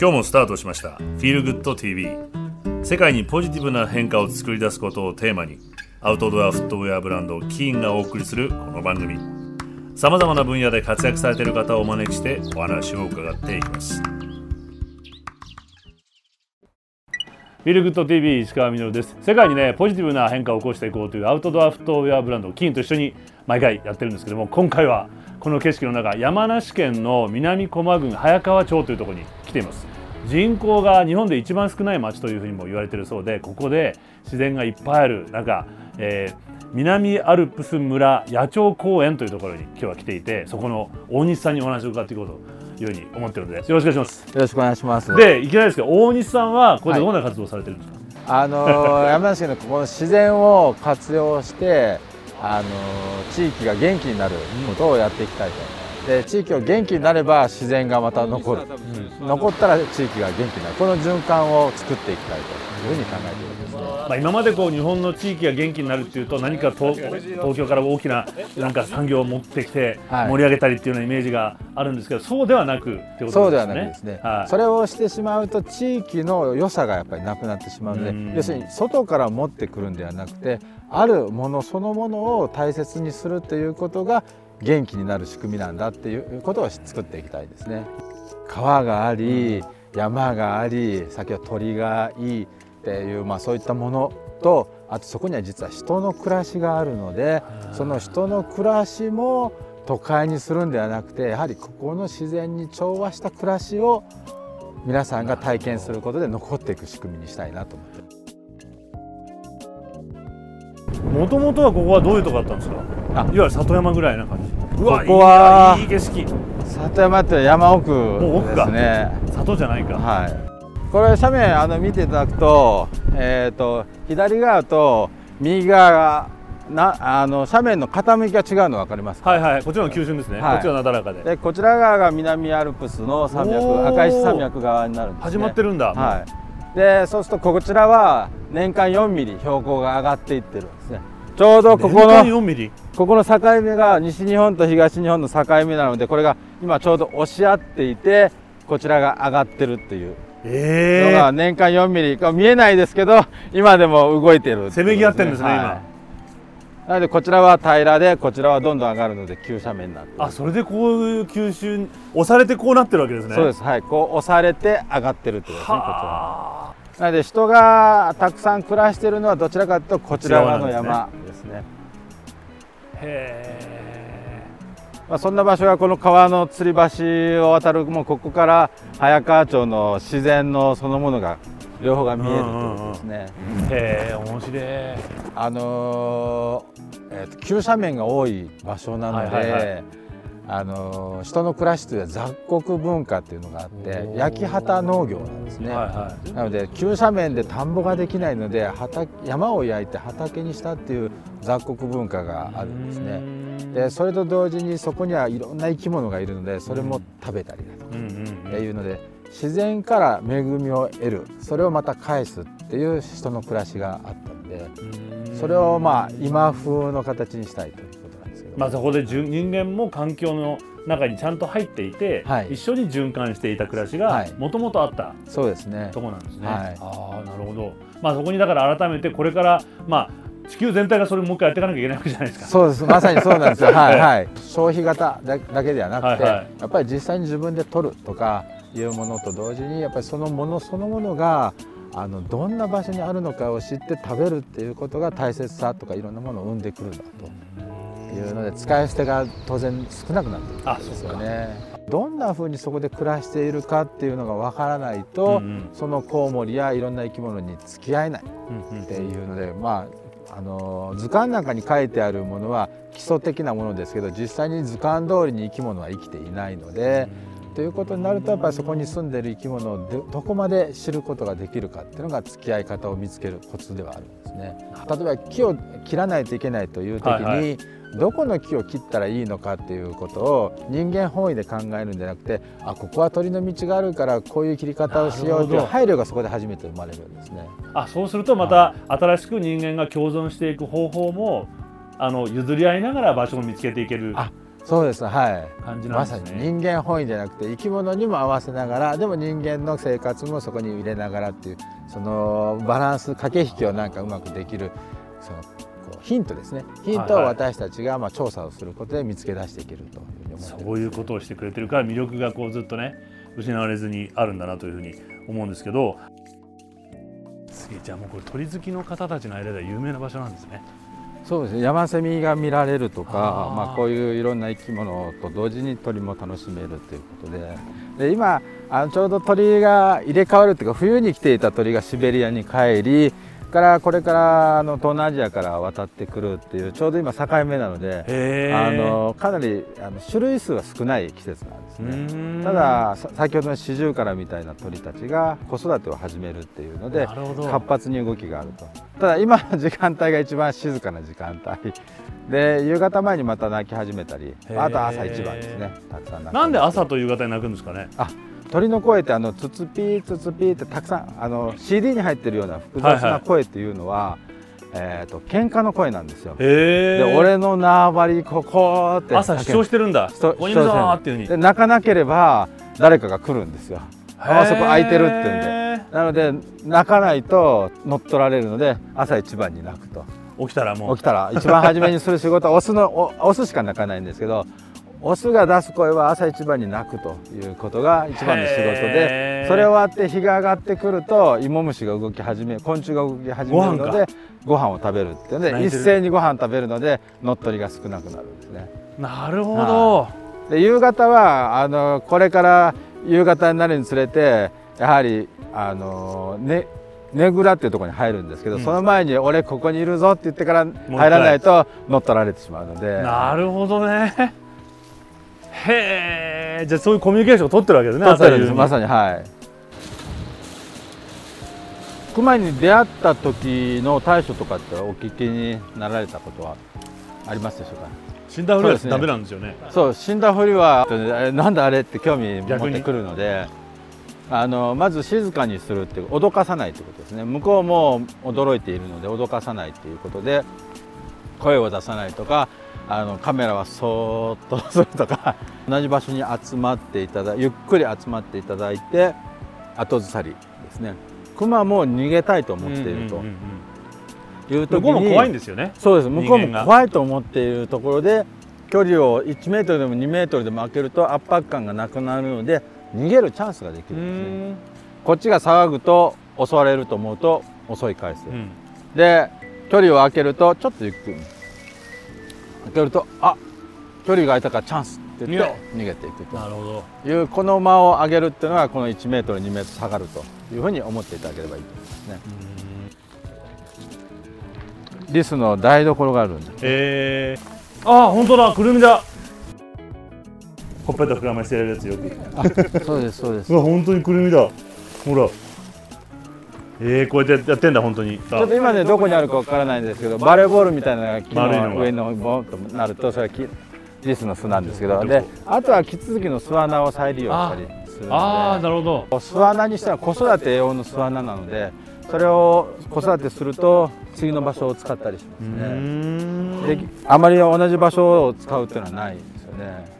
今日もスタートしました「Feel Good TV」世界にポジティブな変化を作り出すことをテーマにアウトドアフットウェアブランドキーンがお送りするこの番組。さまざまな分野で活躍されている方をお招きしてお話を伺っていきます。フィルグッド TV 石川稔です。世界にねポジティブな変化を起こしていこうというアウトドアフットウェアブランドキーンと一緒に毎回やってるんですけども今回はこの景色の中山梨県の南駒郡早川町というところに来ています。人口が日本で一番少ない町というふうにも言われているそうでここで自然がいっぱいある中、えー、南アルプス村野鳥公園というところに今日は来ていてそこの大西さんにお話を伺っていこうというふうに思っているのでよろしくお願いします。よろしくお願いします。でいきなりですけど大西さんはこれでどんな活動をされてるんですか、はい、あの山梨県のここの自然を活用してあの地域が元気になることをやっていきたいと。で地域を元気になれば自然がまた残る、うん、残ったら地域が元気になる。この循環を作っていきたいというふうに考えているんです。ね、まあ、今までこう日本の地域が元気になるっていうと何か東東京から大きななんか産業を持ってきて盛り上げたりっていうようなイメージがあるんですけど、そうではなくってことですね。そうではなくですね、はい、それをしてしまうと地域の良さがやっぱりなくなってしまうので要するに外から持ってくるんではなくてあるものそのものを大切にするということが元気になる仕組みなんだっていうことを作っていきたいですね。川があり山があり先ほど鳥がいいっていう、まあ、そういったものとあとそこには実は人の暮らしがあるのでその人の暮らしも都会にするんではなくてやはりここの自然に調和した暮らしを皆さんが体験することで残っていく仕組みにしたいなと思って。もともとはここはどういうとこだったんですか？あ。いわゆる里山ぐらいな感じ。うわここはいい景色。里山って山奥ですね。里じゃないか。はいこれ斜面あの見ていただくと,、えーと、左側と右側がなあの斜面の傾きが違うの分かりますはいはいこちらの急峻ですね、はい、こっちはなだらかで。でこちら側が南アルプスの山脈赤石山脈側になるんです、ね、始まってるんだ。はい。でそうするとこちらは年間4ミリ標高が上がっていってるんですね。ちょうどここのここの境目が西日本と東日本の境目なのでこれが今ちょうど押し合っていてこちらが上がってるっていうのが年間4ミリ見えないですけど今でも動いてる、ね、せめぎ合ってるんですね、はい、今。なのでこちらは平らでこちらはどんどん上がるので急斜面になってあそれでこういう急峻押されてこうなってるわけですね。そうです。はい。こう押されて上がってるってことですねこちらなので人がたくさん暮らしているのはどちらかというとこちら側の山ですね。へえ。まあそんな場所がこの川の吊り橋を渡るもうここから早川町の自然のそのものが両方が見えるということですね。へえ面白い。あのー、えー、と急斜面が多い場所なので。はいはいはいあの人の暮らしというのは雑穀文化っていうのがあって焼き畑農業なんですね、はいはい、なので急斜面で田んぼができないので畑山を焼いて畑にしたっていう雑穀文化があるんですね。でそれと同時にそこにはいろんな生き物がいるのでそれも食べたりだとかっていうので自然から恵みを得る。それをまた返すっていう人の暮らしがあったのでそれをまあ今風の形にしたいとまあ、そこで人間も環境の中にちゃんと入っていて、はい、一緒に循環していた暮らしがもともとあった、そうですね。とこなんですね。はい、ああなるほど、まあ、そこにだから改めてこれから、まあ、地球全体がそれをもう一回やっていかなきゃいけないわけじゃないですか。そうです。まさにそうなんですよ、はいはい、消費型だだけではなくて、はいはい、やっぱり実際に自分で取るとかいうものと同時にやっぱりそのものそのものがあのどんな場所にあるのかを知って食べるっていうことが大切さとかいろんなものを生んでくるんだと。いうので使い捨てが当然少なくなってるんですよね。どんなふうにそこで暮らしているかっていうのがわからないと、うんうん、そのコウモリやいろんな生き物に付き合えないっていうので、まああの図鑑なんかに書いてあるものは基礎的なものですけど実際に図鑑通りに生き物は生きていないので。ということになるとやっぱりそこに住んでいる生き物をどこまで知ることができるかっていうのが付き合い方を見つけるコツではあるんですね。例えば木を切らないといけないという時に、はいはいどこの木を切ったらいいのかっていうことを人間本位で考えるんじゃなくてあここは鳥の道があるからこういう切り方をしようという配慮がそこで初めて生まれるんですね。あそうするとまた新しく人間が共存していく方法もあの譲り合いながら場所を見つけていけるそうです。はい。感じなんですね、まさに人間本位じゃなくて生き物にも合わせながらでも人間の生活もそこに入れながらっていうそのバランス駆け引きをなんかうまくできるそのヒントですね。ヒントを私たちがまあ調査をすることで見つけ出していけるというふうに思います、そういうことをしてくれてるから魅力がこうずっとね失われずにあるんだなというふうに思うんですけど。次じゃあもうこれ鳥好きの方たちの間では有名な場所なんですね。そうですね。山セミが見られるとかまあ、こういういろんな生き物と同時に鳥も楽しめるということで。で今あのちょうど鳥が入れ替わるというか冬に来ていた鳥がシベリアに帰りからこれからあの東南アジアから渡ってくるっていうちょうど今境目なのであのかなりあの種類数は少ない季節なんですね。ただ先ほどのシジュウカラみたいな鳥たちが子育てを始めるっていうので活発に動きがあると。ただ今の時間帯が一番静かな時間帯。で夕方前にまた鳴き始めたりあと朝一番ですね。たくさんなんで朝と夕方に鳴くんですかね？あ鳥の声ってあのツツピーツツピーってたくさんあの CD に入ってるような複雑な声っていうのは、はいはい、えーと、喧嘩の声なんですよ。で俺の縄張りここって朝主張してるんだ。主張してるで泣かなければ誰かが来るんですよ。あそこ空いてるって言うんで。なので泣かないと乗っ取られるので朝一番に泣くと。起きたらもう起きたら一番初めにする仕事はオスのオスしか泣かないんですけどオスが出す声は朝一番に鳴くということが一番の仕事でそれ終わって日が上がってくると芋虫が動き始め昆虫が動き始めるのでご飯を食べるっていうので一斉にご飯食べるので乗っ取りが少なくなる。んですね。なるほど、で夕方はあのこれから夕方になるにつれてやはりあのねねぐらっていうところに入るんですけど、うん、その前に俺ここにいるぞって言ってから入らないと乗っ取られてしまうので。なるほどねへえ。じゃあそういうコミュニケーションを取ってるわけですね取ってるんですまさにはい。熊に出会った時の対処とかってお聞きになられたことはありますでしょうか？死んだふりはダメなんですよね。そう死んだふりはなんだあれって興味持ってくるのであのまず静かにするって脅かさないということですね。向こうも驚いているので脅かさないということで声を出さないとかあのカメラはそーっとするとか同じ場所に集まっていただゆっくり集まっていただいて後ずさりですね。クマも逃げたいと思っていると。いう時に向こうも怖いんですよね。そうです。向こうも怖いと思っているところで距離を1メートルでも2メートルでも開けると圧迫感がなくなるので逃げるチャンスができるんですね。こっちが騒ぐと襲われると思うと襲い返す、うん、で距離を空けるとちょっとゆっくり開けるとあ距離が空いたからチャンスって言って逃げていくというこの間を上げるっていうのがこの1メートル2メートル下がるというふうに思っていただければいいと思いますね。リスの台所があるんです。えー、ああ本当だくるみだ。ほっぺた膨らましてやるやつよく。そうですそうです。うわ本当にくるみだ。ほら。えー、こうやってやってんだ本当に。ちょっと今ねどこにあるかわからないんですけどバレーボールみたいな木の上のボンとなるとそれはリスの巣なんですけどであとはキツツキの巣穴を再利用したりするのでああなるほど。巣穴にしては子育て用の巣穴なのでそれを子育てすると次の場所を使ったりしますね。であまり同じ場所を使うっていうのはないんですよね。で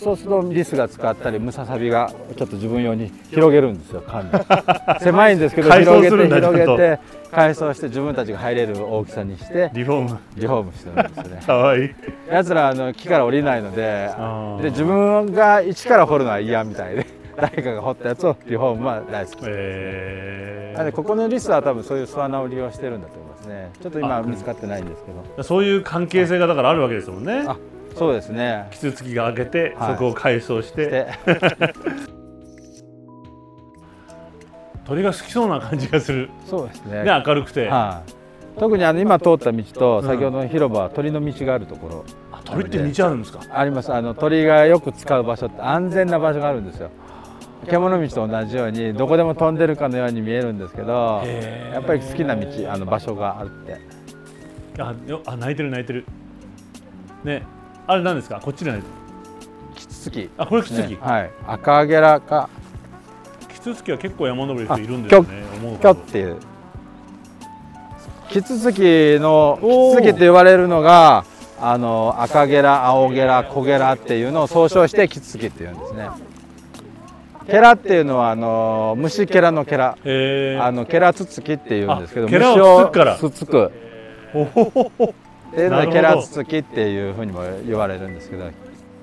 そうするとリスが使ったりムササビがちょっと自分用に広げるんですよ管 狭いんですけど広げて広げて改装して自分たちが入れる大きさにしてリフォーム。リフォームしてるんですよね。かわいい。やつらあの木から降りないのでで自分が一から掘るのは嫌みたいで 誰かが掘ったやつをリフォームは大好きえー、なのでここのリスは多分そういう巣穴を利用してるんだと思いますね。ちょっと今見つかってないんですけどそういう関係性がだからあるわけですもんねそうですね。キツツキが開けて、はい、そこを改装して。鳥が好きそうな感じがする。そうですね。ね明るくて、はい、特にあの今通った道と先ほどの広場は鳥の道があるところ、あ鳥って道あるんですか？あります。あの鳥がよく使う場所って安全な場所があるんですよ。獣道と同じようにどこでも飛んでるかのように見えるんですけどやっぱり好きな道あの場所があって。ああ泣いてる泣いてる。ねあれ何ですか？こっちじゃない。キツツキ。あこれキツツキ、ね、はい。赤ゲラか。キツツキは結構山登り人いるんですよねキョっていう。キツツキのキツツキって言われるのがあの赤ゲラ青ゲラ小ゲラっていうのを総称してキツツキっていうんですね。ケラっていうのはあの虫ケラのケラ。あのケラツツキっていうんですけど虫をつつくでケラツツキっていうふうにも言われるんですけど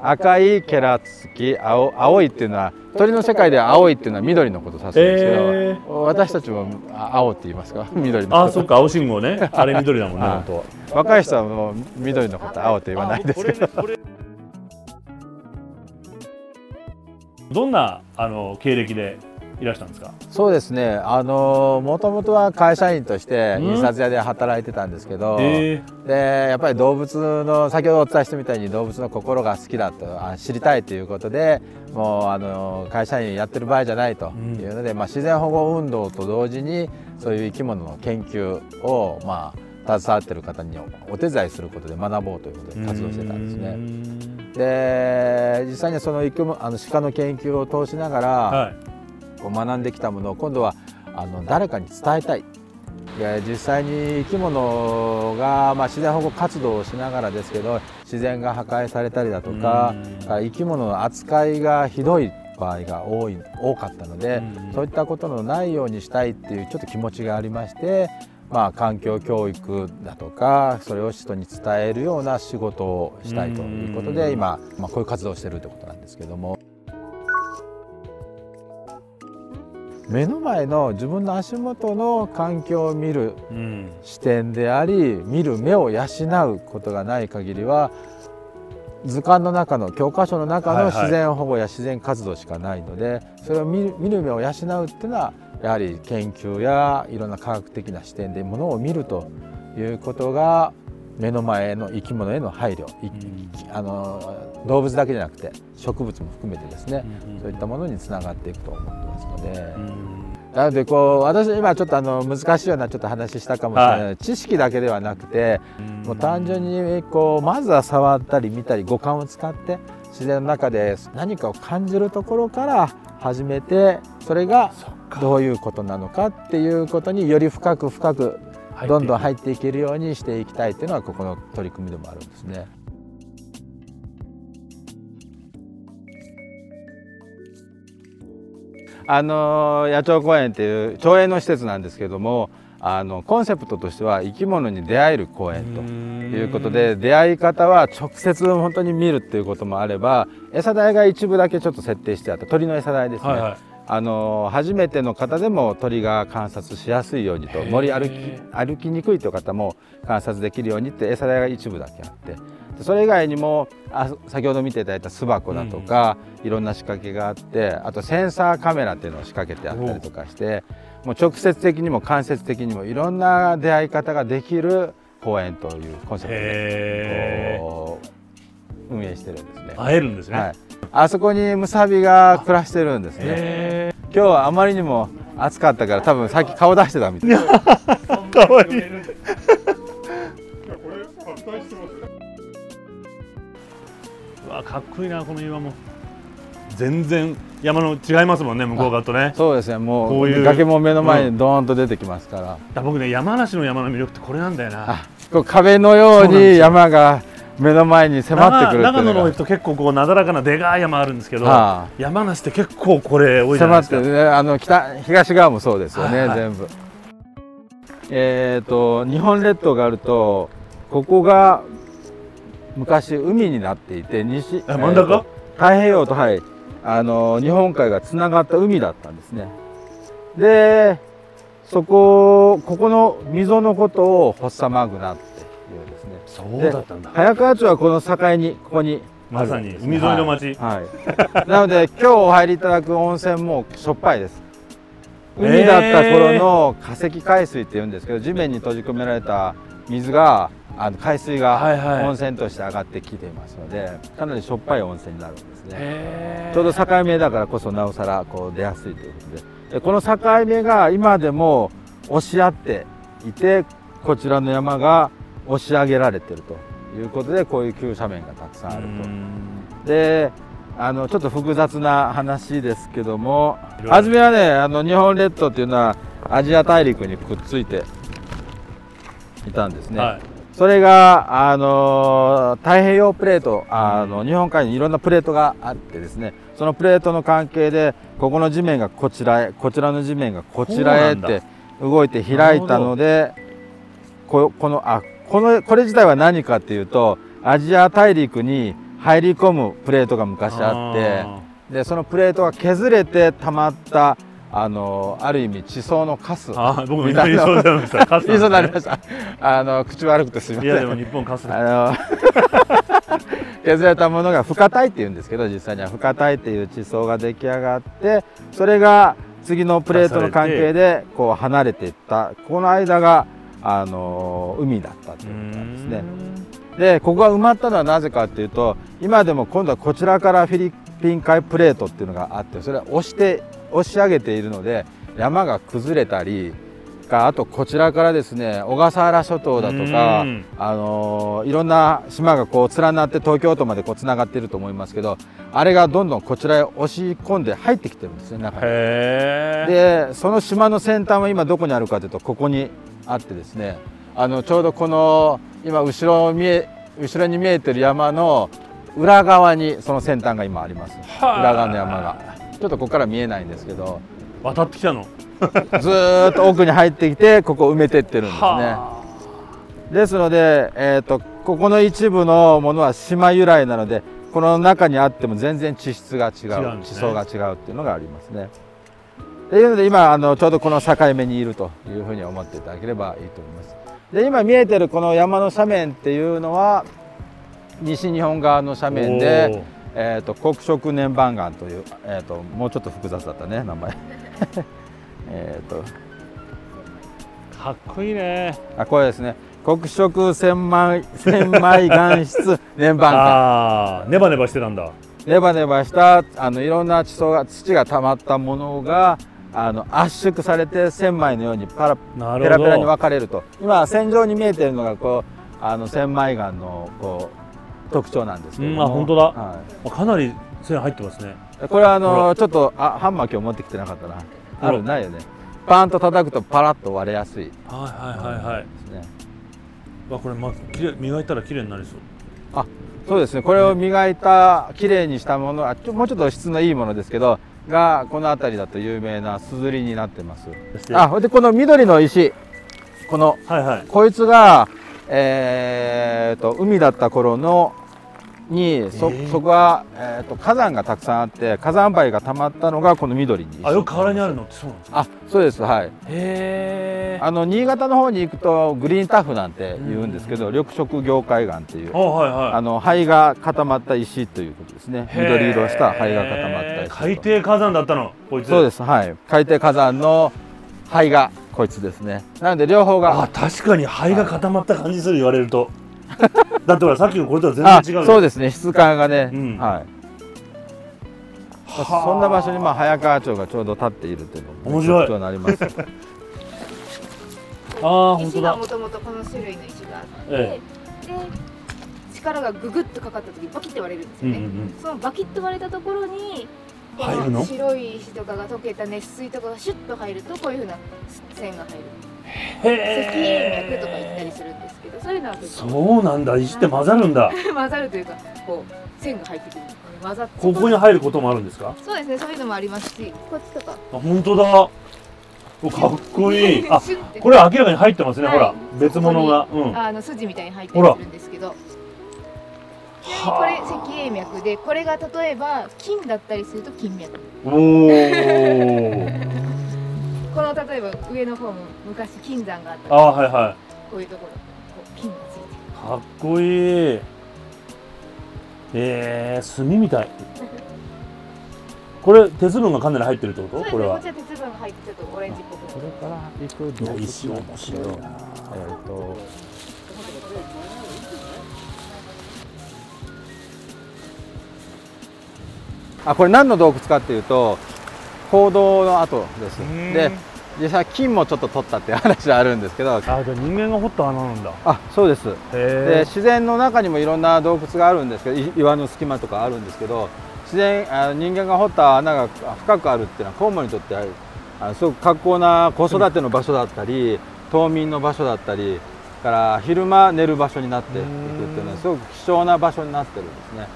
赤いケラツツキ青青いっていうのは鳥の世界では青いっていうのは緑のことを指すんですけど、えー、私たちも青って言いますか？緑のあそっか青信号ね。あれ緑だもんね本当若い人はもう緑のこと青って言わないですけど。どんなあの経歴でいらしたんですか？そうですね。あのもともとは会社員として印刷屋で働いてたんですけど、でやっぱり動物の先ほどお伝えしたみたいに動物の心が好きだとあ知りたいということでもうあの会社員やってる場合じゃないというので、うん、まあ、自然保護運動と同時にそういう生き物の研究をまあ携わってる方にお手伝いすることで学ぼうということで活動してたんですね。で実際にそのあの鹿の研究を通しながら、はいこう学んできたものを今度はあの誰かに伝えたい。実際に生き物が、まあ、自然保護活動をしながらですけど自然が破壊されたりだとか生き物の扱いがひどい場合が多い多かったのでそういったことのないようにしたいっていうちょっと気持ちがありまして、まあ、環境教育だとかそれを人に伝えるような仕事をしたいということで今、まあ、こういう活動をしてるということなんですけども。目の前の自分の足元の環境を見る視点であり、見る目を養うことがない限りは図鑑の中の教科書の中の自然保護や自然活動しかないので、はいはい、それを見る見る目を養うっていうのはやはり研究やいろんな科学的な視点でものを見るということが目の前の生き物への配慮、うん、あの動物だけじゃなくて植物も含めてですね、うん、そういったものにつながっていくと思ってますので。うん。なのでこう私今ちょっとあの難しいようなちょっと話したかもしれない、はい、知識だけではなくてもう単純にこうまずは触ったり見たり五感を使って自然の中で何かを感じるところから始めてそれがどういうことなのかっていうことにより深く深くどんどん入っていけるようにしていきたいっていうのはここの取り組みでもあるんですね。あの野鳥公園っていう町営の施設なんですけどもあのコンセプトとしては生き物に出会える公園ということで出会い方は直接本当に見るっていうこともあれば餌代が一部だけちょっと設定してあった鳥の餌代ですね、はいはい、あの初めての方でも鳥が観察しやすいようにと森歩き歩きにくいという方も観察できるようにって餌代が一部だけあってそれ以外にもあ先ほど見ていただいた巣箱だとか、うん、いろんな仕掛けがあってあとセンサーカメラっていうのを仕掛けてあったりとかしてもう直接的にも間接的にもいろんな出会い方ができる公園というコンセプトで運営してるんですね。会えるんですね、はい、あそこにムサビが暮らしてるんですね。今日はあまりにも暑かったから多分さっき顔出してたみたい。かわいい。かっこいいなこの岩も。全然山の違いますもんね向こう側とね。そうですね。もうこういう。崖も目の前にドーンと出てきますから。うん、僕ね山梨の山の魅力ってこれなんだよな。こう壁のように山が目の前に迫ってくる長野の行くと結構こうなだらかなでかい山あるんですけど、はあ、山梨って結構これ多いじゃないですか。迫ってねあの北東側もそうですよね、はいはい、全部。えっ、ー、と日本列島があるとここが昔海になっていて西真ん中、太平洋とはいあの日本海がつながった海だったんですね。でそこここの溝のことをフォッサマグナっていうですね。そうだったんだ。早川町はこの境にここにまさに海沿いの町、はい、はい、なので今日お入りいただく温泉もしょっぱいです。海だった頃の化石海水っていうんですけど地面に閉じ込められた水があの海水が温泉として上がってきていますので、はいはい、かなりしょっぱい温泉になるんですね。ちょうど境目だからこそなおさらこう出やすいということで。でこの境目が今でも押し合っていてこちらの山が押し上げられているということでこういう急斜面がたくさんあると。であのちょっと複雑な話ですけども初めはねあの日本列島っていうのはアジア大陸にくっついていたんですね。はいそれがあの太平洋プレートあの日本海にいろんなプレートがあってですねそのプレートの関係でここの地面がこちらへこちらの地面がこちらへって動いて開いたのでここのあこのこれ自体は何かっていうとアジア大陸に入り込むプレートが昔あってでそのプレートが削れてたまったあのある意味地層のカスあ僕も言い。そうになりましたカス、言いそうになりました。あの口悪くてすみません。いやでも日本カスあの削られたものが深帯っていうんですけど実際には深帯っていう地層が出来上がってそれが次のプレートの関係でこう離れていった。この間があの海だったっていうことなんですね。でここが埋まったのはなぜかっていうと今でも今度はこちらからフィリピン海プレートっていうのがあってそれは押して押し上げているので山が崩れたりあとこちらからですね小笠原諸島だとか、あのいろんな島がこう連なって東京都までこうつながっていると思いますけどあれがどんどんこちらへ押し込んで入ってきてるんですね中に。でその島の先端は今どこにあるかというとここにあってですねあのちょうどこの今後ろ見え後ろに見えてる山の裏側にその先端が今あります。裏側の山がちょっとここから見えないんですけど渡ってきたの？ずっと奥に入ってきてここ埋めてってるんですね。ですので、えーと、ここの一部のものは島由来なのでこの中にあっても全然地質が違う、ね、地層が違うっていうのがありますね。というので今あのちょうどこの境目にいるというふうに思っていただければいいと思います。で今見えてるこの山の斜面っていうのは西日本側の斜面で、えーと、黒色粘板岩という、えーと、もうちょっと複雑だったね名前。えと。かっこいいね。あこれですね。黒色千枚 千枚岩質粘板岩。あネバネバしてたんだ。ネバネバしたあのいろんな地層が土が溜まったものがあの圧縮されて千枚のようにパラペラペラに分かれると。今線状に見えているのがこうあの千枚岩のこう特徴なんですけども、うん、あ本当だ、はい、かなり線入ってますね。これはあのちょっとあハンマー今日持ってきてなかったな。あるないよね。パンと叩くとパラッと割れやすい。はいはいはいはい。ですね。わこれまきれ磨いたら綺麗になりそう。あそうですね。これを磨いた綺麗にしたものはもうちょっと質のいいものですけどがこの辺りだと有名なすずりになってます。あでこの緑の石。この、はいはい、こいつが、えーと海だった頃のにそそこは、えーと、火山がたくさんあって火山灰が溜まったのがこの緑に。あよく河原にあるのってそうなんですかあそうですはい。へえあの新潟の方に行くとグリーンタフなんて言うんですけど、うん、緑色凝灰岩っていう、はいはい、あの灰が固まった石ということですね。緑色した灰が固まった石海底火山だったのこいつ。そうですはい。海底火山の灰がこいつですね。なので両方があ確かに灰が固まった感じする言われると。だってほらさっきのこれとは全然違うそうですね。質感がね、うん、はい。そんな場所にまあ早川町がちょうど立っているというのも面白い。になります。ああ本当だ。もともとこの種類の石があって、ええ、で力がググッとかかった時バキッて割れるんですよね、うんうんうん、そのバキッと割れたところに入るの？白い石とかが溶けた熱水とかがシュッと入るとこういうふうな線が入る。赤円脈とか言ったりするんですけどそういうのはそうなんだ。石って混ざるんだ。混ざるというかこう線が入ってくる。混ざってここに入ることもあるんですか？そうですねそういうのもありますしこっちとか。あ本当だ。かっこいい。あこれ明らかに入ってますね、はい、ほら別物が、うん、あの筋みたいに入ってるんですけどこれ赤英脈でこれが例えば金だったりすると金脈。おおこの例えば上の方も昔金山があった。あはいはい。こういうところこう金がついてる。かっこいい。えー、炭みたい。これ鉄分がかなり入ってるってこと？これは。こちら鉄分が入ってちょっとオレンジっぽく。これから行く。いや石面白いな。えっ、とあこれ何の洞窟かっていうと行動の跡です。で実際金もちょっと取ったっていう話はあるんですけど。あじゃあ人間が掘った穴なんだ。あそうです。で自然の中にもいろんな洞窟があるんですけど岩の隙間とかあるんですけど自然あ人間が掘った穴が深くあるっていうのはコウモリにとってあすごく格好な子育ての場所だったり冬眠の場所だったりから昼間寝る場所になっていくっていうのはすごく貴重な場所になってるんですね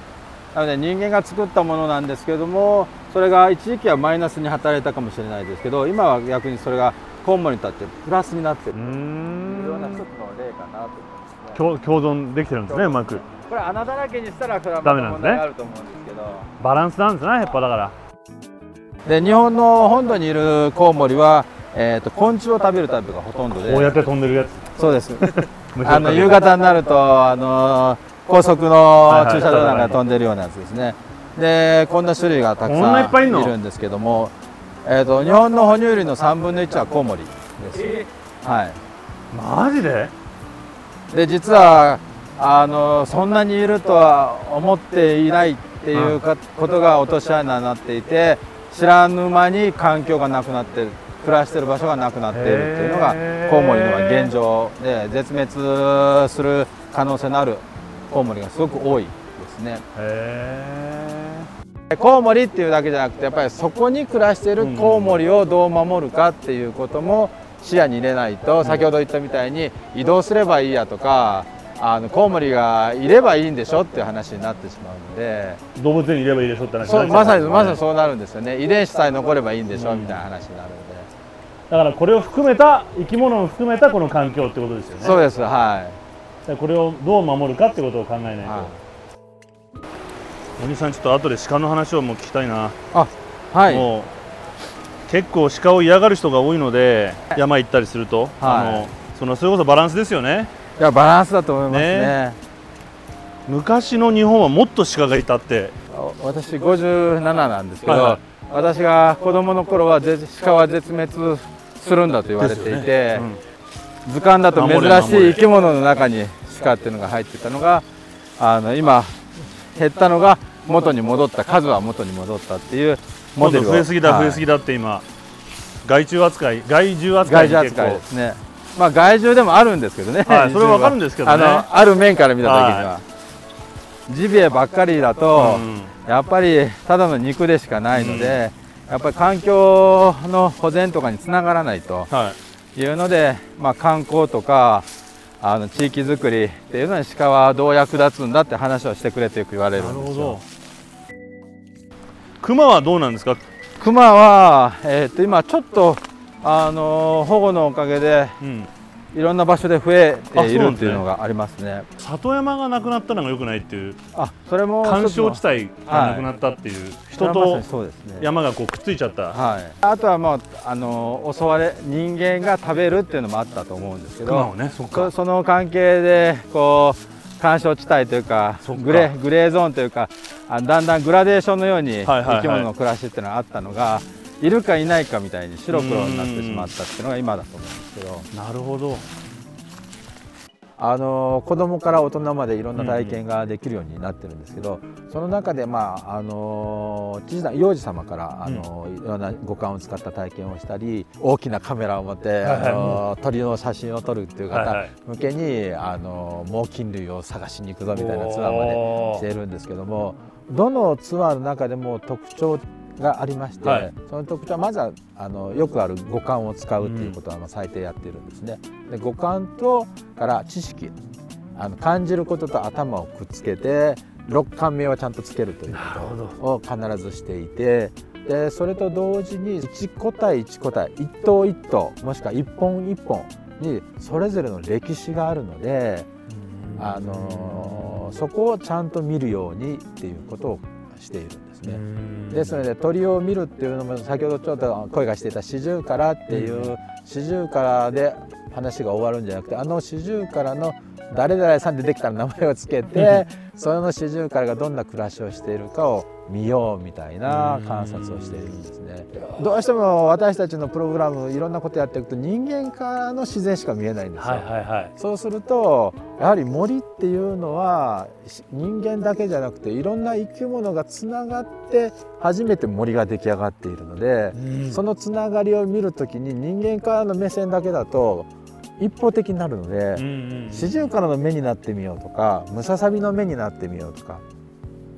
なので人間が作ったものなんですけどもそれが一時期はマイナスに働いたかもしれないですけど今は逆にそれがコウモリにとってプラスになってる。いろんな一つの例かなと思います、ね、共存できてるんですねう。まく。これ穴だらけにしたらそれはまた問題があると思うんですけど、ね、バランスなんですねやっぱだから。で日本の本土にいるコウモリは、えーと、昆虫を食べるタイプがほとんどで。こうやって飛んでるやつ。そうです。あの夕方になるとあの高速の駐車場なんか飛んでるようなやつですね。でこんな種類がたくさんいるんですけどもえーと、日本の哺乳類の3分の1はコウモリです、えー、はい。マジで？で実はあのそんなにいるとは思っていないっていうか、ことが落とし穴になっていて知らぬ間に環境がなくなってる。暮らしてる場所がなくなっているっていうのがコウモリの現状で絶滅する可能性のあるコウモリがすごく多いですね。コウモリっていうだけじゃなくてやっぱりそこに暮らしているコウモリをどう守るかっていうことも視野に入れないと先ほど言ったみたいに移動すればいいやとかあのコウモリがいればいいんでしょっていう話になってしまうので。動物園にいればいいでしょって話にまさにまさにそうなるんですよね。遺伝子さえ残ればいいんでしょ、うん、みたいな話になるので。だからこれを含めた生き物を含めたこの環境ってことですよね。そうですはいこれをどう守るかってことを考えないと、はい。お兄さんちょっと後で鹿の話をもう聞きたいな。あはい。もう結構鹿を嫌がる人が多いので山行ったりすると、はい、あのそのそれこそバランスですよね。いやバランスだと思いますね、ね、昔の日本はもっと鹿がいたって。私57なんですけど、はいはい、私が子供の頃は鹿は絶滅するんだと言われていて、ね。うん、図鑑だと珍しい生き物の中に鹿っていうのが入ってたのがあの今減ったのが元に戻った数は元に戻ったっていうモデル増えすぎだ、増えすぎだって今害虫扱い害獣扱い害獣扱いですね。まあ害獣でもあるんですけどね、はい、それはわかるんですけど、ね、あのある面から見た時には、はい、ジビエばっかりだと、うん、やっぱりただの肉でしかないので、うん、やっぱり環境の保全とかにつながらないというので、はい、まあ、観光とかあの地域づくりっていうのに鹿はどう役立つんだって話をしてくれてよく言われるんですよ。熊はどうなんですか？熊は、えー、と今ちょっとあの保護のおかげで、うん、いろんな場所で増えているっていうのがありますね。里山がなくなったのがよくないっていうあそれも干渉地帯がなくなったっていう、はい、人と山がこうくっついちゃった、はい、あとはまああの襲われ人間が食べるっていうのもあったと思うんですけど、ね、そその関係でこう干渉地帯というかグレグレーゾーンというかあだんだんグラデーションのように生き物の暮らしっていうのがあったのが、いるかいないかみたいに白黒になってしまったっていうのが今だと思うんですけど。なるほど。あの子供から大人までいろんな体験ができるようになってるんですけど、うん、その中で、まあ、あの知事幼児様からあの、うん、いろんな五感を使った体験をしたり大きなカメラを持って、はいはい、あの鳥の写真を撮るっていう方向けに、はい。はい、あの猛禽類を探しに行くぞみたいなツアーまでしているんですけどもどのツアーの中でも特徴がありまして、はい、その特徴はまずはあのよくある五感を使うっていうことはまあ最低やってるんですね。で五感とから知識あの感じることと頭をくっつけて六感目をちゃんとつけるということを必ずしていてでそれと同時に一個体一個体一頭一頭もしくは一本一本にそれぞれの歴史があるので、あのそこをちゃんと見るようにっていうことをしているん。ですので鳥を見るっていうのも先ほどちょっと声がしていた四十からっていう四十からで話が終わるんじゃなくてあの四十からの誰々さんでできたら名前を付けてその四十からがどんな暮らしをしているかを見ようみたいな観察をしているんですね。どうしても私たちのプログラムいろんなことやっていくと人間からの自然しか見えないんですよ。はいはいはい、そうするとやはり森っていうのは人間だけじゃなくていろんな生き物がつながって初めて森が出来上がっているので、うん、そのつながりを見る時に人間からの目線だけだと一方的になるので、四十からの目になってみようとかムササビの目になってみようとか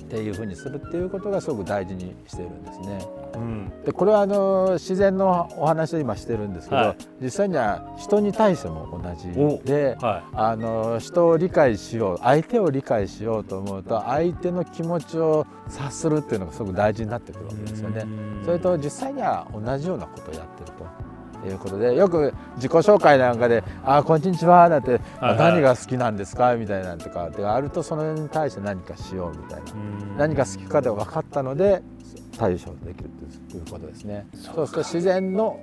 っていうふうにするっていうことがすごく大事にしているんですね。うん、でこれはあの自然のお話を今してるんですけど、はい、実際には人に対しても同じで、はい、あの人を理解しよう相手を理解しようと思うと相手の気持ちを察するっていうのがすごく大事になってくるわけですよね。それと実際には同じようなことをやってると。いうことでよく自己紹介なんかで「あこんにちは」だって、何が好きなんですか?」みたいなとかであるとそれに対して何かしようみたいな。何が好きかで分かったので対処できるということですね。そうすると自然の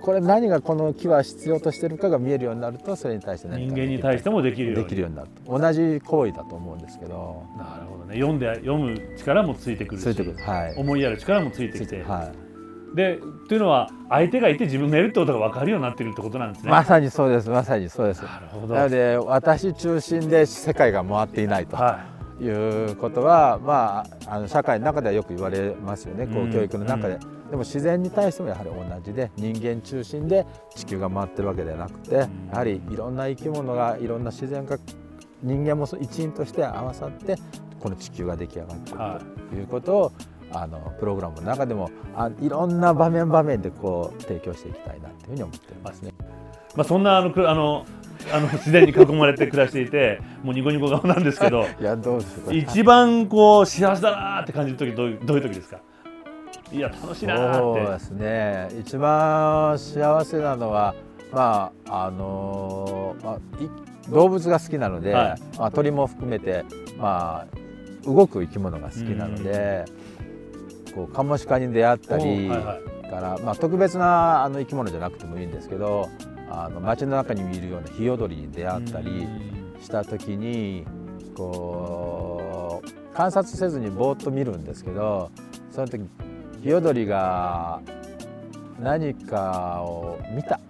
これ何がこの木は必要としてるかが見えるようになるとそれに対して何か人間に対してもできるように。できるようになると。同じ行為だと思うんですけど。なるほどね。読んで読む力もついてくるし。ついてくる、はい、思いやる力もついてきて、はい、でというのは相手がいて自分がいるってことが分かるようになってるってことなんですね。まさにそうです。まさにそうです。なるほど。なので私中心で世界が回っていないと、はい。いうことは、まあ、あの社会の中ではよく言われますよね、こう教育の中で、でも自然に対してもやはり同じで人間中心で地球が回ってるわけではなくて、やはりいろんな生き物がいろんな自然が人間も一員として合わさってこの地球が出来上がっているということを、あのプログラムの中でもあいろんな場面場面でこう提供していきたいなというふうに思っていますね。まあ、そんなあのあのあの自然に囲まれて暮らしていてもうニコニコ顔なんですけど いやどうですか？一番こう幸せだなって感じる時どういうどういう時ですか？いや楽しいなそうですね。一番幸せなのはまああのー、まあ、動物が好きなので、はい、まあ、鳥も含めて、まあ、動く生き物が好きなので、こうカモシカに出会ったり、から、まあ、特別なあの生き物じゃなくてもいいんですけどあの街の中にいるようなヒヨドリに出会ったりした時にこう観察せずにぼーっと見るんですけどその時ヒヨドリが何かを見た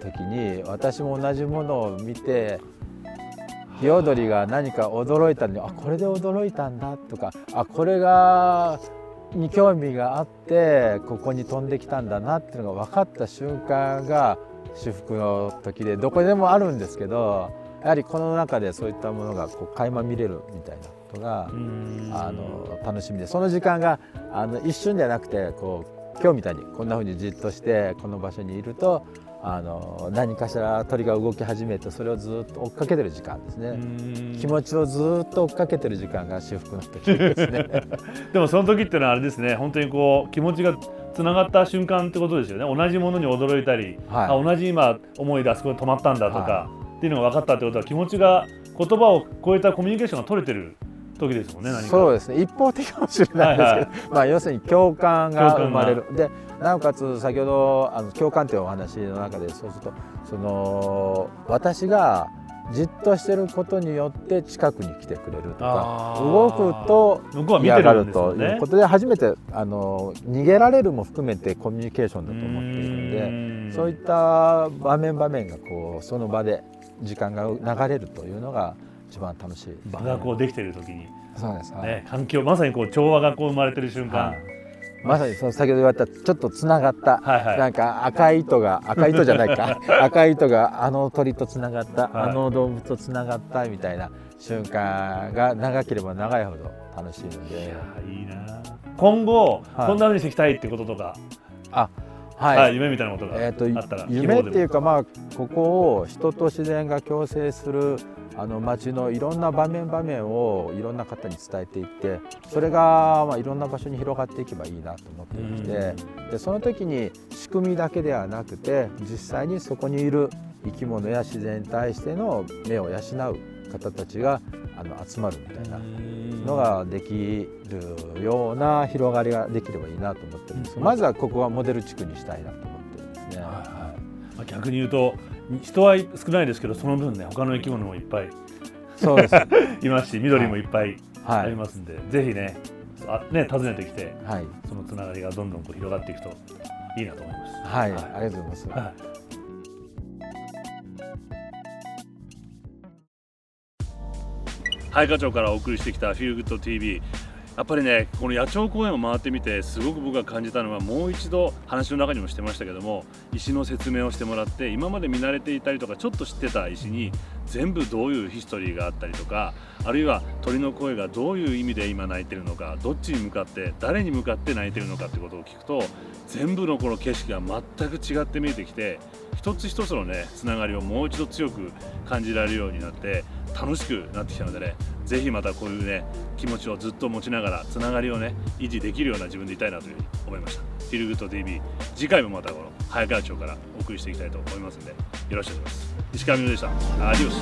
時に私も同じものを見てヒヨドリが何か驚いたのにあこれで驚いたんだとかあこれがに興味があってここに飛んできたんだなっていうのが分かった瞬間が至福の時でどこでもあるんですけどやはりこの中でそういったものがこう垣間見れるみたいなことがあの楽しみでその時間があの一瞬じゃなくてこう今日みたいにこんなふうにじっとしてこの場所にいるとあの何かしら鳥が動き始めてそれをずっと追っかけてる時間ですね。気持ちをずっと追っかけてる時間が至福の時ですね。でもその時っていうのはあれですね本当にこう気持ちがつながった瞬間ってことですよね。同じものに驚いたり、はい、あ同じ今思いであそこで止まったんだとか、はい、っていうのが分かったってことは気持ちが言葉を超えたコミュニケーションが取れてる時ですもんねそうですね。一方的かもしれないですけど、はいはい、まあ要するに共感が生まれる。でなおかつ先ほどあの共感というお話の中でそうするとその私がじっとしてることによって近くに来てくれるとか動くと嫌がるということで初めてあの逃げられるも含めてコミュニケーションだと思っているのでそういった場面場面がこうその場で時間が流れるというのが一番楽しい、ね、場がこうできている時に。そうです、ね、環境まさにこう調和がこう生まれてる瞬間、はい。まさにその先ほど言われたちょっとつながった、はいはい、なんか赤い糸が赤い糸じゃないか。赤い糸があの鳥とつながった、はい、あの動物とつながった。みたいな瞬間が長ければ長いほど楽しいので。いやいいな。今後、はい、こんなふうにしていきたいってこととか。あはい、はい、夢みたいなことがあったら、えーと、夢っていうかまあここを人と自然が共生するあの街のいろんな場面場面をいろんな方に伝えていってそれがまあいろんな場所に広がっていけばいいなと思っていましてでその時に仕組みだけではなくて実際にそこにいる生き物や自然に対しての目を養う方たちがあの集まるみたいなのができるような広がりができればいいなと思ってるんです。まずはここはモデル地区にしたいなと思ってるんですね。はいはい、逆に言うと人は少ないですけどその分ね他の生き物もいっぱいそうです。いますし緑もいっぱいありますんで、はい、ぜひねあね訪ねてきて、はい、そのつながりがどんどんこう広がっていくといいなと思います。はい、はい、ありがとうございます。はい。はい課長からお送りしてきた「フィールグッド TV」やっぱりねこの野鳥公園を回ってみてすごく僕が感じたのはもう一度話の中にもしてましたけども石の説明をしてもらって今まで見慣れていたりとかちょっと知ってた石に全部どういうヒストリーがあったりとかあるいは鳥の声がどういう意味で今鳴いてるのかどっちに向かって誰に向かって鳴いてるのかってことを聞くと全部のこの景色が全く違って見えてきて一つ一つのねつながりをもう一度強く感じられるようになって楽しくなってきたのでねぜひまたこういうね気持ちをずっと持ちながらつながりをね維持できるような自分でいたいなというふうに思いました。フィルグッド TV 次回もまたこの早川町からお送りしていきたいと思いますのでよろしくお願いします。石川美でした。アディオス。